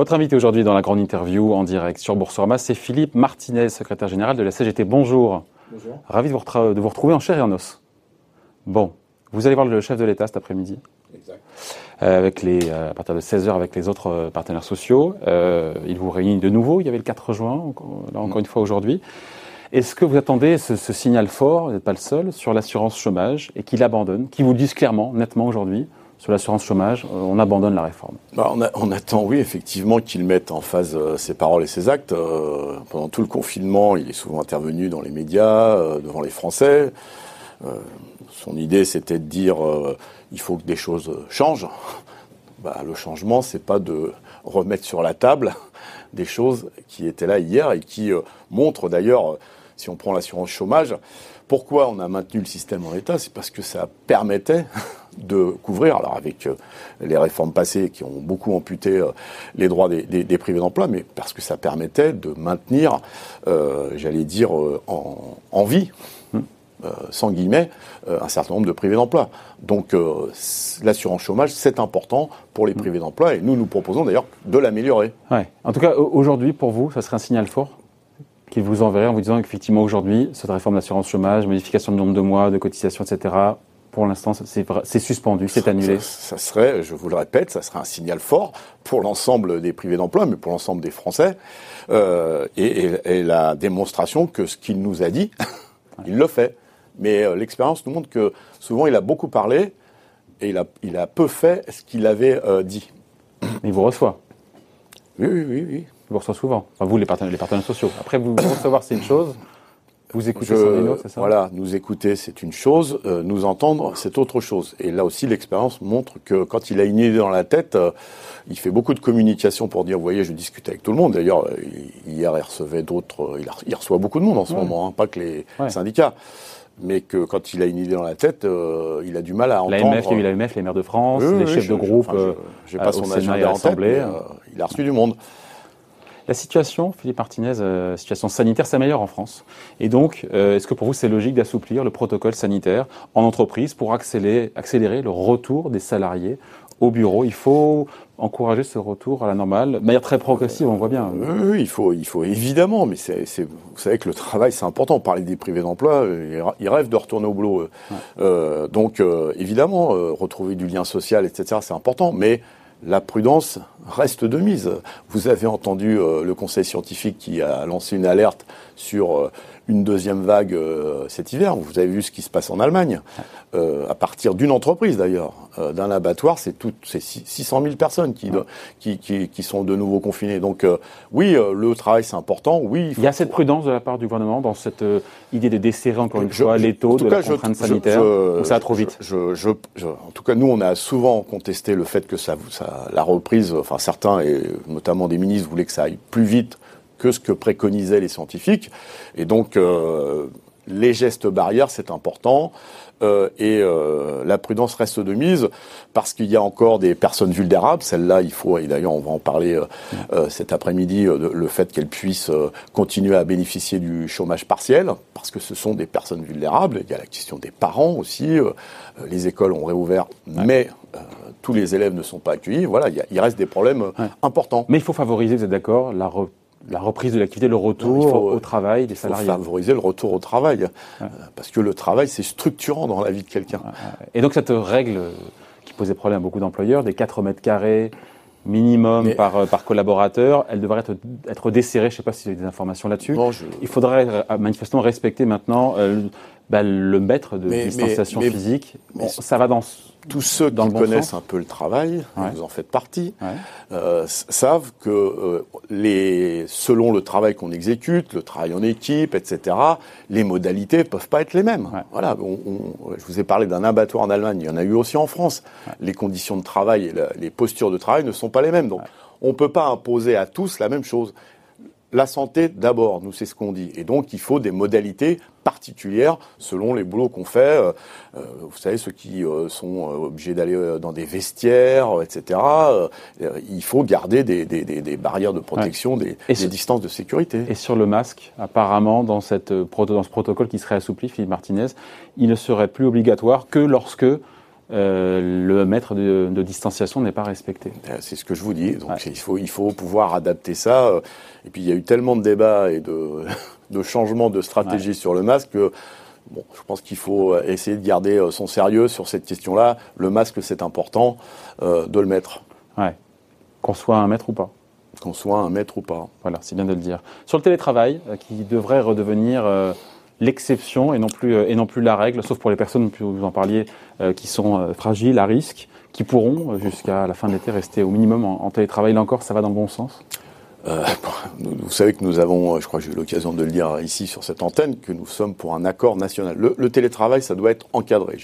Votre invité aujourd'hui dans la grande interview en direct sur Boursorama, c'est Philippe Martinez, secrétaire général de la CGT. Bonjour. Bonjour. Ravi de vous, de vous retrouver en chair et en os. Bon, vous allez voir le chef de l'État cet après-midi. Exact. Euh, avec les, euh, à partir de 16h avec les autres euh, partenaires sociaux. il vous réunit de nouveau. Il y avait le 4 juin, là encore une fois aujourd'hui. Est-ce que vous attendez ce, signal fort, vous n'êtes pas le seul, sur l'assurance chômage et qu'il abandonne, qui vous disent clairement, nettement aujourd'hui, sur l'assurance chômage, on abandonne la réforme bah, on, attend, oui, effectivement, qu'il mette en phase ses paroles et ses actes. pendant tout le confinement, il est souvent intervenu dans les médias, devant les Français. son idée, c'était de dire il faut que des choses changent. Bah, le changement, c'est pas de remettre sur la table des choses qui étaient là hier et qui euh, montrent d'ailleurs, si on prend l'assurance chômage, pourquoi on a maintenu le système en état, c'est parce que ça permettait de couvrir, alors avec euh, les réformes passées qui ont beaucoup amputé euh, les droits des, privés d'emploi, mais parce que ça permettait de maintenir, j'allais dire, en vie euh, sans guillemets, euh, un certain nombre de privés d'emploi. Donc euh, l'assurance chômage, c'est important pour les privés d'emploi et nous, nous proposons d'ailleurs de l'améliorer. Ouais. En tout cas, aujourd'hui, pour vous, ça serait un signal fort? Qu'il vous enverrait en vous disant qu'effectivement, aujourd'hui, cette réforme d'assurance chômage, modification du nombre de mois, de cotisation, etc., pour l'instant, c'est suspendu, c'est annulé. Ça, serait, je vous le répète, ça serait un signal fort pour l'ensemble des privés d'emploi, mais pour l'ensemble des Français, et, et, la démonstration que ce qu'il nous a dit, il le fait. Mais euh, l'expérience nous montre que souvent il a beaucoup parlé et il a, il a peu fait ce qu'il avait euh, dit. Il vous reçoit Oui, oui, oui. oui. Vous reçoit souvent. Enfin, vous, les partenaires, les partenaires sociaux. Après, vous recevoir, c'est une chose. Vous écoutez, c'est ça? Voilà, nous écouter, c'est une chose. Euh, nous entendre, c'est autre chose. Et là aussi, l'expérience montre que quand il a une idée dans la tête, il fait beaucoup de communication pour dire, vous voyez, je discute avec tout le monde. D'ailleurs, hier, il recevait d'autres. Il, reçoit beaucoup de monde en ce moment, hein, pas que les syndicats mais que quand il a une idée dans la tête, euh, il a du mal à entendre. L'AMF, il y a eu l'AMF, les maires de France, les chefs de groupe. Je n'ai pas son agenda en tête, euh, il a reçu du monde. La situation, Philippe Martinez, euh, situation sanitaire s'améliore en France. Et donc, est-ce que pour vous, c'est logique d'assouplir le protocole sanitaire en entreprise pour accélérer, accélérer le retour des salariés au bureau? Il faut encourager ce retour à la normale, de manière très progressive, on voit bien. Oui, il faut, il faut évidemment, mais c'est, vous savez que le travail, c'est important. On parlait des privés d'emploi, euh, ils rêvent de retourner au boulot. Euh, donc, euh, évidemment, retrouver du lien social, etc., c'est important, mais la prudence reste de mise. Vous avez entendu le conseil scientifique qui a lancé une alerte sur une deuxième vague euh, cet hiver. Vous avez vu ce qui se passe en Allemagne, euh, à partir d'une entreprise d'ailleurs, euh, d'un abattoir, c'est tout, c'est 600 000 personnes qui, qui, qui, qui, sont de nouveau confinées. Donc oui, le travail c'est important. Oui, il, y a cette prudence de la part du gouvernement dans cette idée de desserrer encore une fois les taux de la contrainte sanitaire. ou ça va trop vite. Je, je, en tout cas, nous on a souvent contesté le fait que ça, ça la reprise, enfin certains et notamment des ministres voulaient que ça aille plus vite que ce que préconisaient les scientifiques. Et donc, euh, les gestes barrières, c'est important. Euh, et euh, la prudence reste de mise parce qu'il y a encore des personnes vulnérables. Celle-là, il faut, et d'ailleurs on va en parler cet après-midi, le fait qu'elles puissent continuer à bénéficier du chômage partiel, parce que ce sont des personnes vulnérables. Il y a la question des parents aussi. les écoles ont réouvert, mais tous les élèves ne sont pas accueillis. Voilà, il, reste des problèmes importants. Mais il faut favoriser, vous êtes d'accord, la la reprise de l'activité, le retour au travail des salariés. Il faut favoriser le retour au travail, euh, parce que le travail, c'est structurant dans la vie de quelqu'un. Et donc cette règle qui posait problème à beaucoup d'employeurs, des 4 mètres carrés minimum par, euh, par collaborateur, elle devrait être, être desserrée. Je ne sais pas si vous avez des informations là-dessus. Il faudrait euh, manifestement respecter maintenant bah, le maître de distanciation physique. ça va dans tous ceux qui connaissent un peu le travail, vous en faites partie, euh, savent que euh, les, selon le travail qu'on exécute, le travail en équipe, etc., les modalités peuvent pas être les mêmes. Voilà, je vous ai parlé d'un abattoir en Allemagne, il y en a eu aussi en France. Les conditions de travail et les postures de travail ne sont pas les mêmes. Donc, on peut pas imposer à tous la même chose la santé d'abord, nous c'est ce qu'on dit. Et donc il faut des modalités particulières selon les boulots qu'on fait. Euh, euh, vous savez, ceux qui euh, sont obligés d'aller dans des vestiaires, etc. il faut garder des, barrières de protection, des, distances de sécurité. Et sur le masque, apparemment, dans, cette, dans ce protocole qui serait assoupli, Philippe Martinez, il ne serait plus obligatoire que lorsque le mètre de, distanciation n'est pas respecté. C'est ce que je vous dis. Donc il, faut, il faut pouvoir adapter ça. Et puis il y a eu tellement de débats et de, de changements de stratégie sur le masque que bon, je pense qu'il faut essayer de garder son sérieux sur cette question-là. Le masque, c'est important de le mettre. Ouais. Qu'on soit un mètre ou pas qu'on soit un maître ou pas. Voilà, c'est bien de le dire. Sur le télétravail, euh, qui devrait redevenir euh, l'exception et non plus euh, et non plus la règle, sauf pour les personnes, vous en parliez, qui sont fragiles, à risque, qui pourront jusqu'à la fin de l'été rester au minimum en, télétravail. Là encore, ça va dans le bon sens? vous savez que nous avons, je crois que j'ai eu l'occasion de le dire ici sur cette antenne, que nous sommes pour un accord national. Le, télétravail, ça doit être encadré.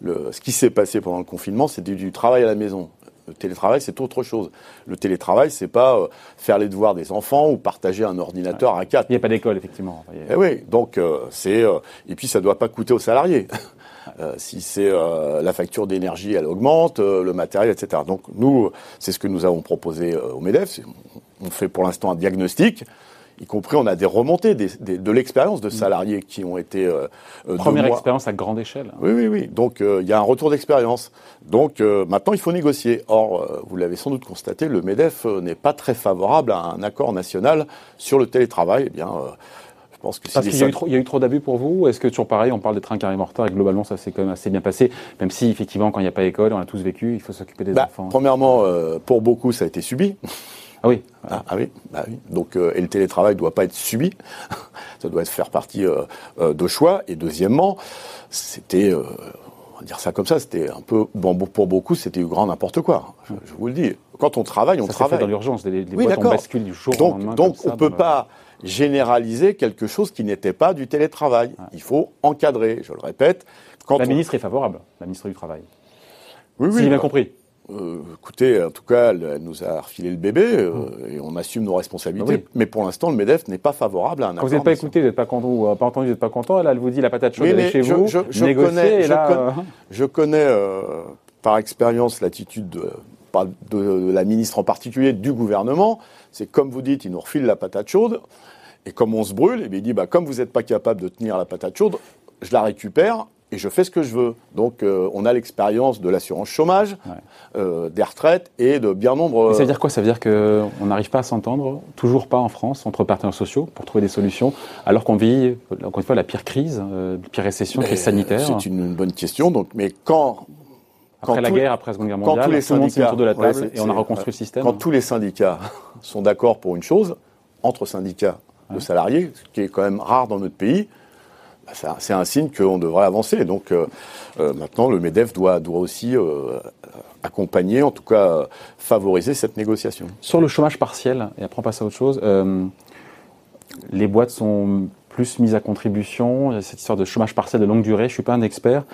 Le, ce qui s'est passé pendant le confinement, c'était du travail à la maison. Le télétravail, c'est autre chose. Le télétravail, c'est pas euh, faire les devoirs des enfants ou partager un ordinateur à quatre. Il n'y a pas d'école, effectivement. Eh oui, donc euh, c'est euh, et puis ça doit pas coûter aux salariés. si c'est la facture d'énergie, elle augmente, le matériel, etc. Donc nous, c'est ce que nous avons proposé au Medef. On fait pour l'instant un diagnostic y compris on a des remontées de l'expérience de salariés qui ont été euh, euh, première expérience à grande échelle. Oui, oui, oui. Donc euh, il y a un retour d'expérience. Donc maintenant il faut négocier. Or, vous l'avez sans doute constaté, le Medef n'est pas très favorable à un accord national sur le télétravail. Eh bien. je pense que Parce qu'il y, y, a eu trop d'abus pour vous Est-ce que toujours pareil, on parle des trains carré morteurs et globalement ça s'est quand même assez bien passé, même si effectivement quand il n'y a pas d'école, on a tous vécu, il faut s'occuper des bah, enfants. Premièrement, pour beaucoup ça a été subi. Ah oui. Ah, ah oui, bah oui. Donc, euh, et le télétravail ne doit pas être subi. ça doit être faire partie euh, euh, de choix. Et deuxièmement, c'était, on va dire ça comme ça, c'était un peu, bon, pour beaucoup, c'était du grand n'importe quoi. Je, vous le dis. Quand on travaille, on ça travaille. Dans l'urgence, les, les oui, boîtes on bascule du jour donc, au lendemain. Donc, on ne peut pas généraliser quelque chose qui n'était pas du télétravail. Il faut encadrer, je le répète. Quand la ministre est favorable, la ministre du Travail. Oui, oui. Si j'ai bien compris. Euh, écoutez, en tout cas, elle, nous a refilé le bébé euh, mmh. et on assume nos responsabilités. Bah mais pour l'instant, le MEDEF n'est pas favorable à un accord. Vous n'êtes pas écouté, vous n'êtes pas content, pas entendu, vous n'êtes pas content. Elle, elle vous dit la patate chaude est chez vous. Je, négocier, connais, je, connais, euh, par expérience l'attitude de, de, la ministre en particulier, du gouvernement. C'est comme vous dites, il nous refile la patate chaude. Et comme on se brûle, et il dit bah, comme vous n'êtes pas capable de tenir la patate chaude, je la récupère et je fais ce que je veux. Donc euh, on a l'expérience de l'assurance chômage, euh, des retraites et de bien nombre. ça veut dire quoi? Ça veut dire qu'on n'arrive pas à s'entendre, toujours pas en France, entre partenaires sociaux pour trouver des solutions, alors qu'on vit, encore une fois, la pire crise, euh, la pire récession, crise sanitaire? C'est une, bonne question. Donc, mais quand après la guerre, après la Seconde Guerre mondiale, tous les tout le monde autour de la table et on a reconstruit le système. Quand tous les syndicats sont d'accord pour une chose, entre syndicats de salariés, ce qui est quand même rare dans notre pays, bah, c'est un signe qu'on devrait avancer. Donc euh, euh, maintenant, le MEDEF doit, aussi euh, accompagner, en tout cas favoriser cette négociation. Sur le chômage partiel, et après on passe à autre chose, les boîtes sont plus mises à contribution, cette histoire de chômage partiel de longue durée, je suis pas un expert.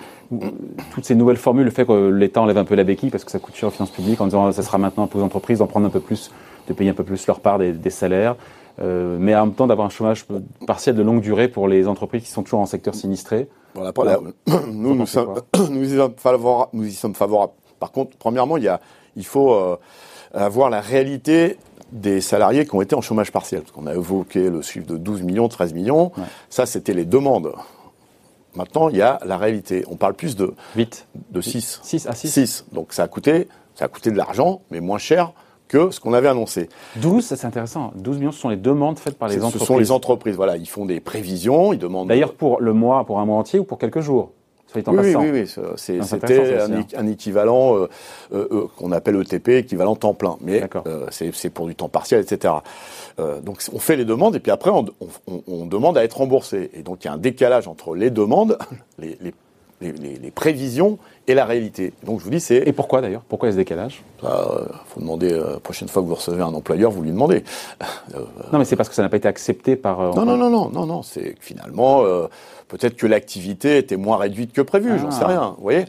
Toutes ces nouvelles formules, le fait que l'État enlève un peu la béquille parce que ça coûte cher aux finances publiques en disant ça sera maintenant pour les entreprises d'en prendre un peu plus, de payer un peu plus leur part des salaires. Euh, mais en même temps d'avoir un chômage partiel de longue durée pour les entreprises qui sont toujours en secteur sinistré. Nous, nous, sommes, nous, y sommes favorables, nous y sommes favorables. Par contre, premièrement, il, y a, il faut euh, avoir la réalité des salariés qui ont été en chômage partiel. Parce qu'on a évoqué le chiffre de 12 millions, 13 millions. Ça, c'était les demandes. Maintenant, il y a la réalité. On parle plus de 8. De 6. 6 à 6. 6. Donc ça a coûté, ça a coûté de l'argent, mais moins cher que ce qu'on avait annoncé. 12, c'est intéressant. 12 millions, ce sont les demandes faites par les entreprises. Ce sont les entreprises, voilà. Ils font des prévisions, ils demandent. D'ailleurs, pour le mois, pour un mois entier ou pour quelques jours oui, oui, oui, oui, c'était un, équivalent euh, euh, euh, qu'on appelle ETP, équivalent temps plein, mais c'est pour du temps partiel, etc. donc on fait les demandes et puis après on, on, on, demande à être remboursé. Et donc il y a un décalage entre les demandes, les, les les, prévisions et la réalité. Donc je vous dis, c'est. Et pourquoi d'ailleurs? Pourquoi il y a ce décalage? Il euh, faut demander, la euh, prochaine fois que vous recevez un employeur, vous lui demandez. Euh, non, mais c'est parce que ça n'a pas été accepté par. non, non, non, non, non, non, c'est finalement, peut-être que l'activité était moins réduite que prévu, j'en sais ah. rien, vous voyez?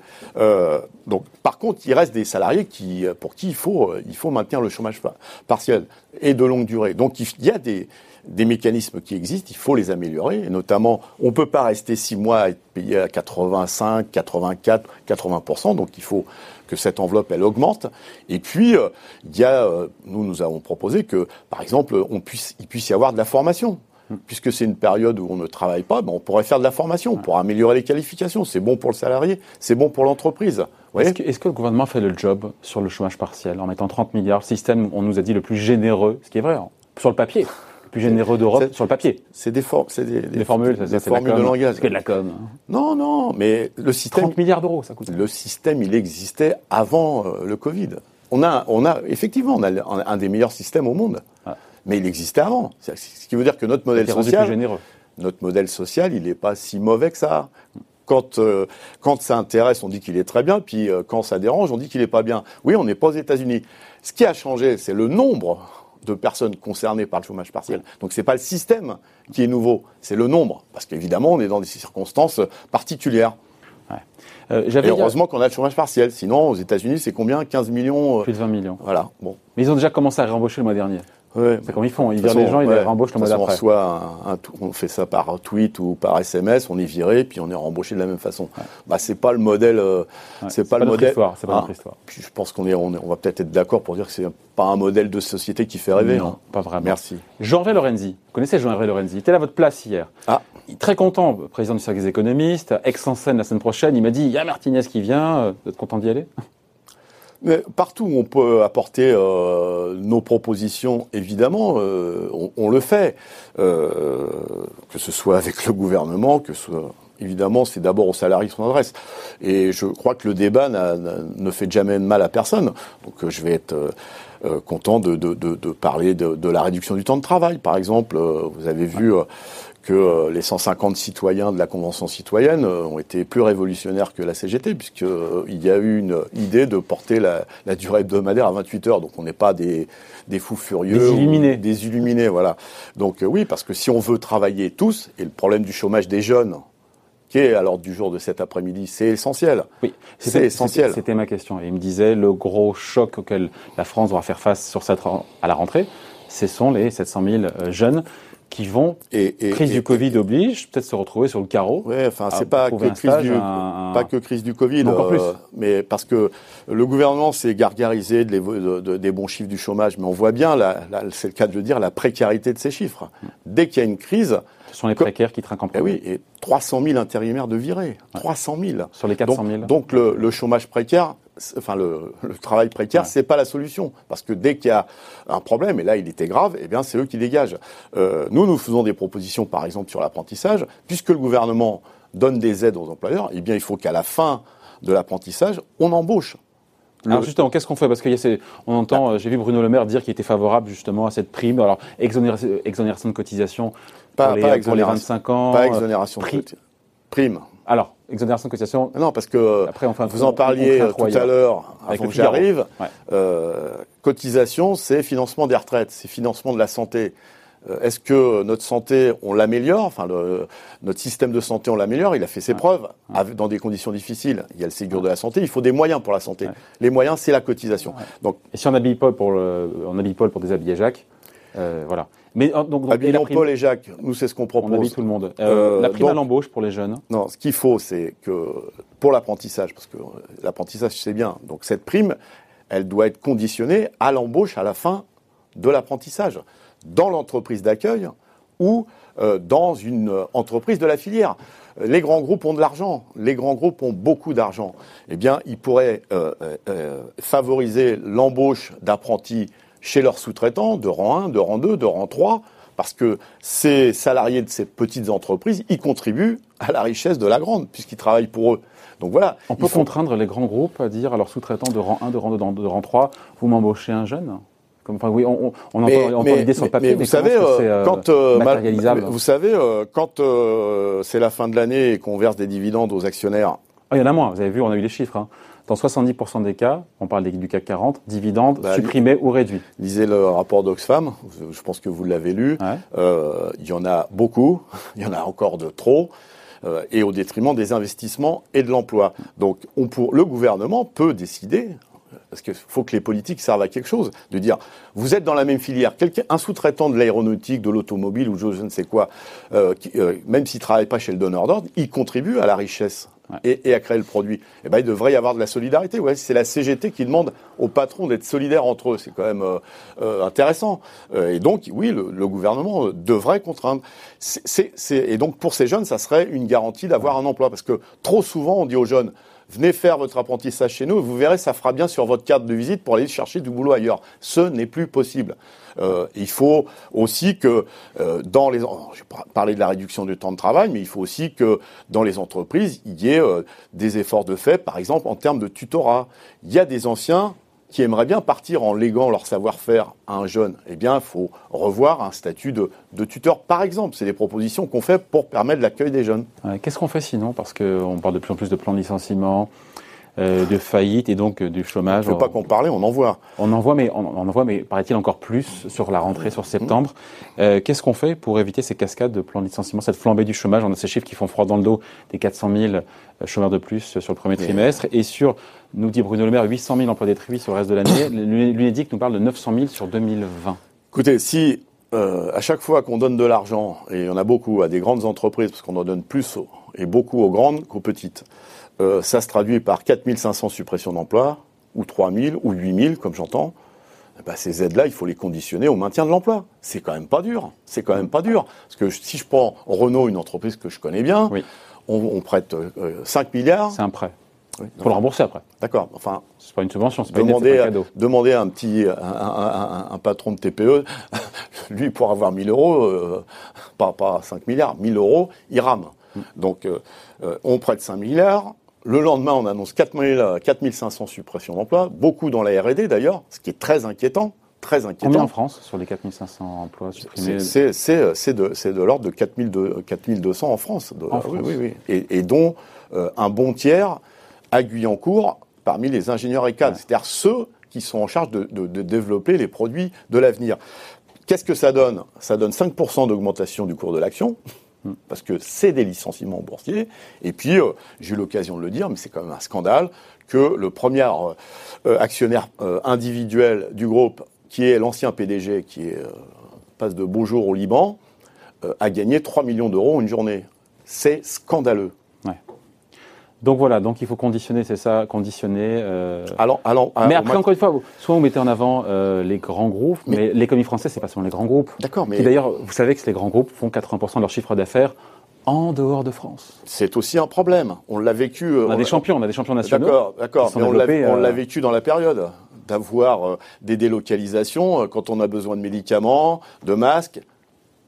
Donc, par contre, il reste des salariés qui, pour qui il faut, il faut maintenir le chômage partiel et de longue durée. Donc, il y a des des mécanismes qui existent, il faut les améliorer. Et notamment, on ne peut pas rester six mois à être payé à 85, 84, 80%. Donc il faut que cette enveloppe, elle augmente. Et puis, il y a, nous, nous avons proposé que, par exemple, on puisse, il puisse y avoir de la formation. puisque c'est une période où on ne travaille pas, ben on pourrait faire de la formation pour améliorer les qualifications. C'est bon pour le salarié, c'est bon pour l'entreprise. Est-ce que, est que, le gouvernement fait le job sur le chômage partiel en mettant 30 milliards, le système, on nous a dit, le plus généreux, ce qui est vrai, hein, sur le papier? Plus généreux d'Europe sur le papier. C'est des, des, des, formules, des formules de langage. C'est que de la com. Hein. Non, non, mais le système. 30 milliards d'euros, ça coûte. Le système, il existait avant euh, le Covid. On a, on a, effectivement, on a un des meilleurs systèmes au monde. Mais il existait avant. Ce qui veut dire que notre modèle social. généreux. Notre modèle social, il n'est pas si mauvais que ça. Quand, euh, quand ça intéresse, on dit qu'il est très bien, puis euh, quand ça dérange, on dit qu'il n'est pas bien. Oui, on n'est pas aux États-Unis. Ce qui a changé, c'est le nombre de personnes concernées par le chômage partiel. Donc c'est pas le système qui est nouveau, c'est le nombre, parce qu'évidemment on est dans des circonstances particulières. Euh, et heureusement qu'on a le chômage partiel. Sinon, aux États-Unis, c'est combien? 15 millions Plus de 20 millions. Voilà. Bon. Mais ils ont déjà commencé à réembaucher le mois dernier. C'est comme ils font. Ils virent les gens, ils les rembauchent le mois d'après. Soit on fait ça par tweet ou par SMS, on est viré, puis on est rembauché de la même façon. Bah, c'est pas le modèle. Euh, c'est pas, le modèle. C'est pas notre ah. histoire. Puis je pense qu'on est, on, va peut-être être, d'accord pour dire que c'est pas un modèle de société qui fait rêver. Non, hein. pas vraiment. Merci. Jean-Hervé Lorenzi. Vous connaissez Jean-Hervé Lorenzi? Il était à votre place hier. Ah. Très content, président du cercle des économistes, ex en scène la semaine prochaine. Il m'a dit il y a Martinez qui vient. Euh, vous êtes content d'y aller? Mais partout où on peut apporter euh, nos propositions, évidemment, euh, on, le fait. Euh, que ce soit avec le gouvernement, que ce soit évidemment, c'est d'abord aux salariés son adresse. Et je crois que le débat ne fait jamais de mal à personne. Donc je vais être content de parler de, la réduction du temps de travail, par exemple. vous avez vu que euh, les 150 citoyens de la Convention citoyenne euh, ont été plus révolutionnaires que la CGT, puisqu'il euh, y a eu une idée de porter la, durée hebdomadaire à 28 heures. Donc on n'est pas des, des, fous furieux. Des illuminés. Des illuminés, voilà. Donc oui, parce que si on veut travailler tous, et le problème du chômage des jeunes, qui est à l'ordre du jour de cet après-midi, c'est essentiel. Oui, c'est essentiel. C'était ma question. Et il me disait, le gros choc auquel la France doit faire face sur cette, à la rentrée, ce sont les 700 000 jeunes qui vont, et, crise du Covid oblige, peut-être se retrouver sur le carreau. Oui, enfin, c'est pas que, crise du, pas que crise du Covid, euh, mais parce que le gouvernement s'est gargarisé de des bons chiffres du chômage, mais on voit bien, c'est le cas de le dire, la précarité de ces chiffres. Dès qu'il y a une crise... Ce sont les précaires qui trinquent en premier. Eh oui, et 300 000 intérimaires de virés. 300 000. Sur les 400 000. Donc, donc le, le chômage précaire, enfin le, travail précaire, c'est pas la solution, parce que dès qu'il y a un problème, et là il était grave, eh bien c'est eux qui dégagent. Euh, nous, nous faisons des propositions, par exemple sur l'apprentissage, puisque le gouvernement donne des aides aux employeurs, eh bien il faut qu'à la fin de l'apprentissage, on embauche. Alors justement, qu'est-ce qu'on fait? Parce qu'il y a on entend, euh, j'ai vu Bruno Le Maire dire qu'il était favorable justement à cette prime. Alors exonération de cotisation pas, pour, les, 25 ans. Pas exonération de prime. Alors, exonération de cotisation. Non, parce que Après, enfin, vous en parliez tout à l'heure, avant que j'arrive. Euh, cotisation, c'est financement des retraites, c'est financement de la santé. Euh, est-ce que notre santé, on l'améliore? Enfin, le, notre système de santé, on l'améliore. Il a fait ses preuves dans des conditions difficiles. Il y a le Ségur de la santé. Il faut des moyens pour la santé. Les moyens, c'est la cotisation. Donc, et si on habille Paul pour, le, on habille Paul pour déshabiller Jacques, euh, voilà. Mais euh, donc, donc Paul et Jacques, nous c'est ce qu'on propose. On habille tout le monde. Euh, la prime à l'embauche pour les jeunes. Non, ce qu'il faut, c'est que pour l'apprentissage, parce que l'apprentissage c'est bien. Donc cette prime, elle doit être conditionnée à l'embauche à la fin de l'apprentissage, dans l'entreprise d'accueil ou dans une entreprise de la filière. Les grands groupes ont de l'argent, les grands groupes ont beaucoup d'argent. Eh bien, ils pourraient favoriser l'embauche d'apprentis chez leurs sous-traitants de rang 1, de rang 2, de rang 3, parce que ces salariés de ces petites entreprises, ils contribuent à la richesse de la grande, puisqu'ils travaillent pour eux. Donc voilà. On peut contraindre les grands groupes à dire à leurs sous-traitants de rang 1, de rang 2, de rang 3, vous m'embauchez un jeune? Comme, enfin, oui, on, on entend, l'idée sur le papier, mais, vous, savez, euh, quand, euh, vous savez, euh, quand c'est la fin de l'année et qu'on verse des dividendes aux actionnaires. Ah, il y en a moins, vous avez vu, on a eu les chiffres. Hein. Dans 70% des cas, on parle du CAC 40, dividendes bah, supprimés ou réduits. Lisez le rapport d'Oxfam, je pense que vous l'avez lu. Euh, il y en a beaucoup, il y en a encore de trop. Euh, et au détriment des investissements et de l'emploi. Donc, on pour, le gouvernement peut décider, parce qu'il faut que les politiques servent à quelque chose, de dire, vous êtes dans la même filière, quelqu'un, un sous-traitant de l'aéronautique, de l'automobile ou je, ne sais quoi, euh, euh, même s'il travaille pas chez le donneur d'ordre, il contribue à la richesse et, à créer le produit. Eh ben, il devrait y avoir de la solidarité. Ouais, c'est la CGT qui demande aux patrons d'être solidaires entre eux. C'est quand même euh, intéressant. Et donc, oui, le, le, gouvernement devrait contraindre. Et donc, pour ces jeunes, ça serait une garantie d'avoir un emploi. Parce que trop souvent, on dit aux jeunes, venez faire votre apprentissage chez nous, vous verrez, ça fera bien sur votre carte de visite pour aller chercher du boulot ailleurs. Ce n'est plus possible. Euh, il faut aussi que euh, dans les, je vais parler de la réduction du temps de travail, mais il faut aussi que dans les entreprises, il y ait euh, des efforts de fait, par exemple en termes de tutorat. Il y a des anciens qui aimeraient bien partir en léguant leur savoir-faire à un jeune, eh bien, il faut revoir un statut de, tuteur, par exemple. C'est des propositions qu'on fait pour permettre l'accueil des jeunes. Qu'est-ce qu'on fait sinon? Parce qu'on parle de plus en plus de plans de licenciement, euh, de faillite et donc euh, du chômage. Je ne veux pas qu'on parle, on en voit. On en voit, mais on, en voit, mais paraît-il encore plus sur la rentrée, sur septembre. Euh, qu'est-ce qu'on fait pour éviter ces cascades de plans de licenciement, cette flambée du chômage? On a ces chiffres qui font froid dans le dos, des 400 000 chômeurs de plus sur le premier trimestre, et sur, nous dit Bruno Le Maire, 800 000 emplois détruits sur le reste de l'année. L'UNEDIC nous parle de 900 000 sur 2020. Écoutez, si à chaque fois qu'on donne de l'argent, et il y en a beaucoup à des grandes entreprises, parce qu'on en donne plus et beaucoup aux grandes qu'aux petites, euh, ça se traduit par 4500 suppressions d'emplois, ou 3000, ou 8000, comme j'entends. Eh ben, ces aides-là, il faut les conditionner au maintien de l'emploi. C'est quand même pas dur. C'est quand même pas dur. Parce que si je prends Renault, une entreprise que je connais bien, on, prête 5 euh, milliards. C'est un prêt. Il faut le rembourser après. D'accord. Enfin, c'est pas une subvention, c'est pas, demander, un cadeau. Demander à un petit, un, patron de TPE, lui pour avoir 1000 euros, euh, pas, pas 5 milliards, 1000 euros, il rame. Mm. Donc, on prête 5 milliards, le lendemain, on annonce 4500 suppressions d'emplois, beaucoup dans la R&D d'ailleurs, ce qui est très inquiétant. Très inquiétant. Combien en France sur les 4500 emplois supprimés C'est de, de l'ordre de 4200 en France. en France. Oui, oui, et, et, dont euh, un bon tiers à Guyancourt parmi les ingénieurs et cadres, c'est-à-dire ceux qui sont en charge de, de développer les produits de l'avenir. Qu'est-ce que ça donne? Ça donne 5% d'augmentation du cours de l'action parce que c'est des licenciements boursiers. Et puis, euh, j'ai eu l'occasion de le dire, mais c'est quand même un scandale que le premier euh, actionnaire euh, individuel du groupe, qui est l'ancien PDG, qui est, passe de beaux jours au Liban, a gagné 3 millions d'euros en une journée. C'est scandaleux. Donc voilà, donc il faut conditionner, c'est ça, conditionner. Euh... Alors, alors, mais après, encore une fois, soit vous mettez en avant euh, les grands groupes, mais, l'économie française, c'est pas seulement les grands groupes. D'accord, mais. D'ailleurs, vous savez que les grands groupes font 80% de leur chiffre d'affaires en dehors de France. C'est aussi un problème. On l'a vécu. Euh, on a des champions, on a des champions nationaux. D'accord, d'accord. Mais on l'a euh, vécu dans la période d'avoir des délocalisations quand on a besoin de médicaments, de masques.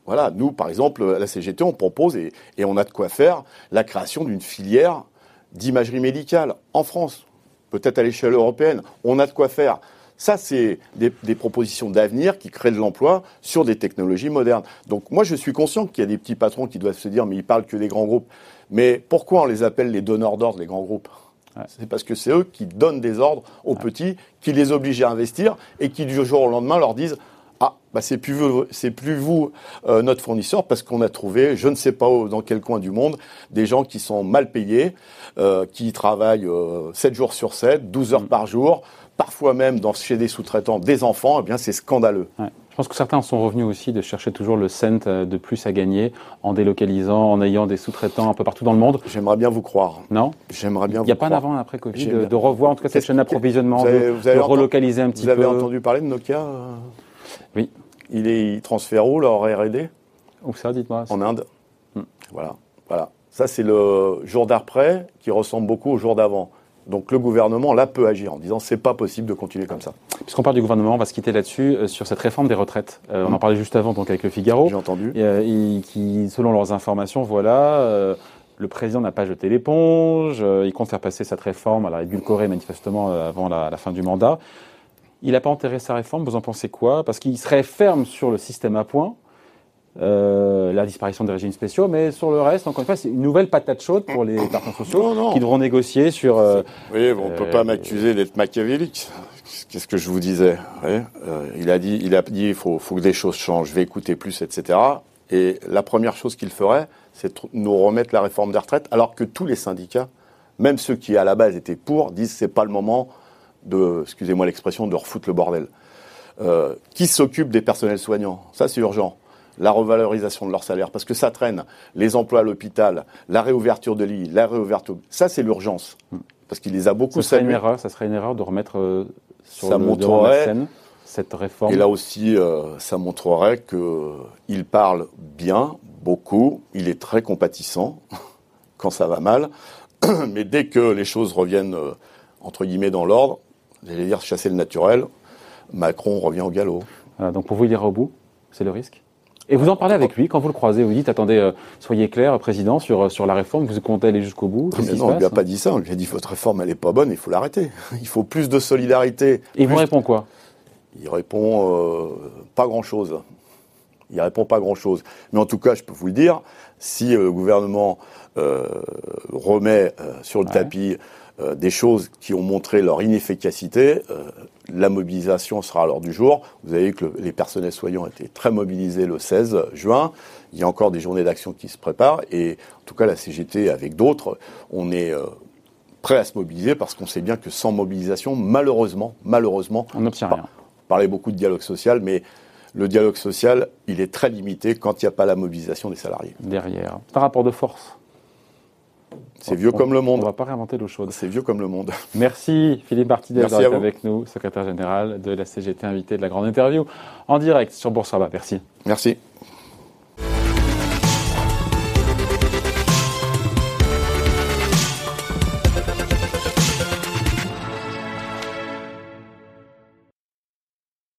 Voilà, nous, par exemple, à la CGT, on propose et, et on a de quoi faire la création d'une filière d'imagerie médicale en France, peut-être à l'échelle européenne. On a de quoi faire. Ça, c'est des, propositions d'avenir qui créent de l'emploi sur des technologies modernes. Donc moi, je suis conscient qu'il y a des petits patrons qui doivent se dire, mais ils parlent que des grands groupes. Mais pourquoi on les appelle les donneurs d'ordre, les grands groupes? C'est parce que c'est eux qui donnent des ordres aux petits, qui les obligent à investir et qui du jour au lendemain leur disent ah, bah c'est plus vous, c'est plus vous euh, notre fournisseur parce qu'on a trouvé, je ne sais pas où, dans quel coin du monde, des gens qui sont mal payés, euh, qui travaillent euh, 7 jours sur 7, 12 heures mm. par jour, parfois même dans, chez des sous-traitants des enfants, eh bien c'est scandaleux. Je pense que certains sont revenus aussi de chercher toujours le cent euh, de plus à gagner en délocalisant, en ayant des sous-traitants un peu partout dans le monde. J'aimerais bien vous croire. Non? J'aimerais bien Il n'y a pas d'avant après Covid de, revoir en tout cas cette chaîne d'approvisionnement, de, relocaliser un petit peu. Vous avez entendu parler de Nokia Oui. Il, est, transfère où leur R&D Où ça, dites-moi? En Inde. Hmm. Voilà, voilà. Ça, c'est le jour d'après qui ressemble beaucoup au jour d'avant. Donc le gouvernement, là, peut agir en disant c'est pas possible de continuer comme ça. Puisqu'on parle du gouvernement, on va se quitter là-dessus, euh, sur cette réforme des retraites. Euh, on en hmm. parlait juste avant donc avec le Figaro. J'ai entendu. Euh, qui, selon leurs informations, voilà, le président n'a pas jeté l'éponge, il compte faire passer cette réforme, à la édulcorée manifestement avant la, la fin du mandat. Il n'a pas enterré sa réforme, vous en pensez quoi? Parce qu'il serait ferme sur le système à points, euh, la disparition des régimes spéciaux, mais sur le reste, encore une fois, c'est une nouvelle patate chaude pour les partenaires sociaux qui devront négocier sur. Euh, oui, on ne peut pas euh, m'accuser d'être machiavélique. Qu'est-ce que je vous disais? Il a dit, il a dit, il faut, faut que des choses changent. Je vais écouter plus, etc. Et la première chose qu'il ferait, c'est nous remettre la réforme des retraites, alors que tous les syndicats, même ceux qui à la base étaient pour, disent c'est pas le moment de, excusez-moi l'expression, de refoutre le bordel. Euh, qui s'occupe des personnels soignants? Ça, c'est urgent. La revalorisation de leur salaire, parce que ça traîne. Les emplois à l'hôpital, la réouverture de lits, la réouverture. Ça, c'est l'urgence. Parce qu'il les a beaucoup ça serait une erreur, Ça serait une erreur de remettre euh, sur ça le montrerait, scène cette réforme. Et là aussi, euh, ça montrerait qu'il parle bien, beaucoup. Il est très compatissant quand ça va mal. Mais dès que les choses reviennent, entre guillemets, dans l'ordre, j'allais dire chasser le naturel, Macron revient au galop. donc pour vous, il ira au bout C'est le risque et vous en parlez avec lui quand vous le croisez, vous dites attendez, euh, soyez clair, président, sur, euh, sur la réforme, vous comptez aller jusqu'au bout mais Non, on ne lui a pas dit ça, on lui a dit votre réforme elle n'est pas bonne, il faut l'arrêter. Il faut plus de solidarité. Et il vous répond quoi Il répond euh, pas grand chose. Il répond pas grand chose. Mais en tout cas, je peux vous le dire, si le gouvernement remet sur le tapis euh, des choses qui ont montré leur inefficacité. Euh, la mobilisation sera à l'ordre du jour. Vous avez vu que les personnels soignants étaient très mobilisés le 16 juin. Il y a encore des journées d'action qui se préparent. Et en tout cas, la CGT, avec d'autres, on est euh, prêt à se mobiliser parce qu'on sait bien que sans mobilisation, malheureusement, malheureusement, on n'obtient rien. On parlait beaucoup de dialogue social, mais le dialogue social, il est très limité quand il n'y a pas la mobilisation des salariés. Derrière. Par rapport de force c'est vieux comme le monde. On ne va pas réinventer l'eau chaude. C'est vieux comme le monde. Merci Philippe Martinez d'être avec nous, secrétaire général de la CGT invité de la grande interview en direct sur Boursorama. Merci. Merci.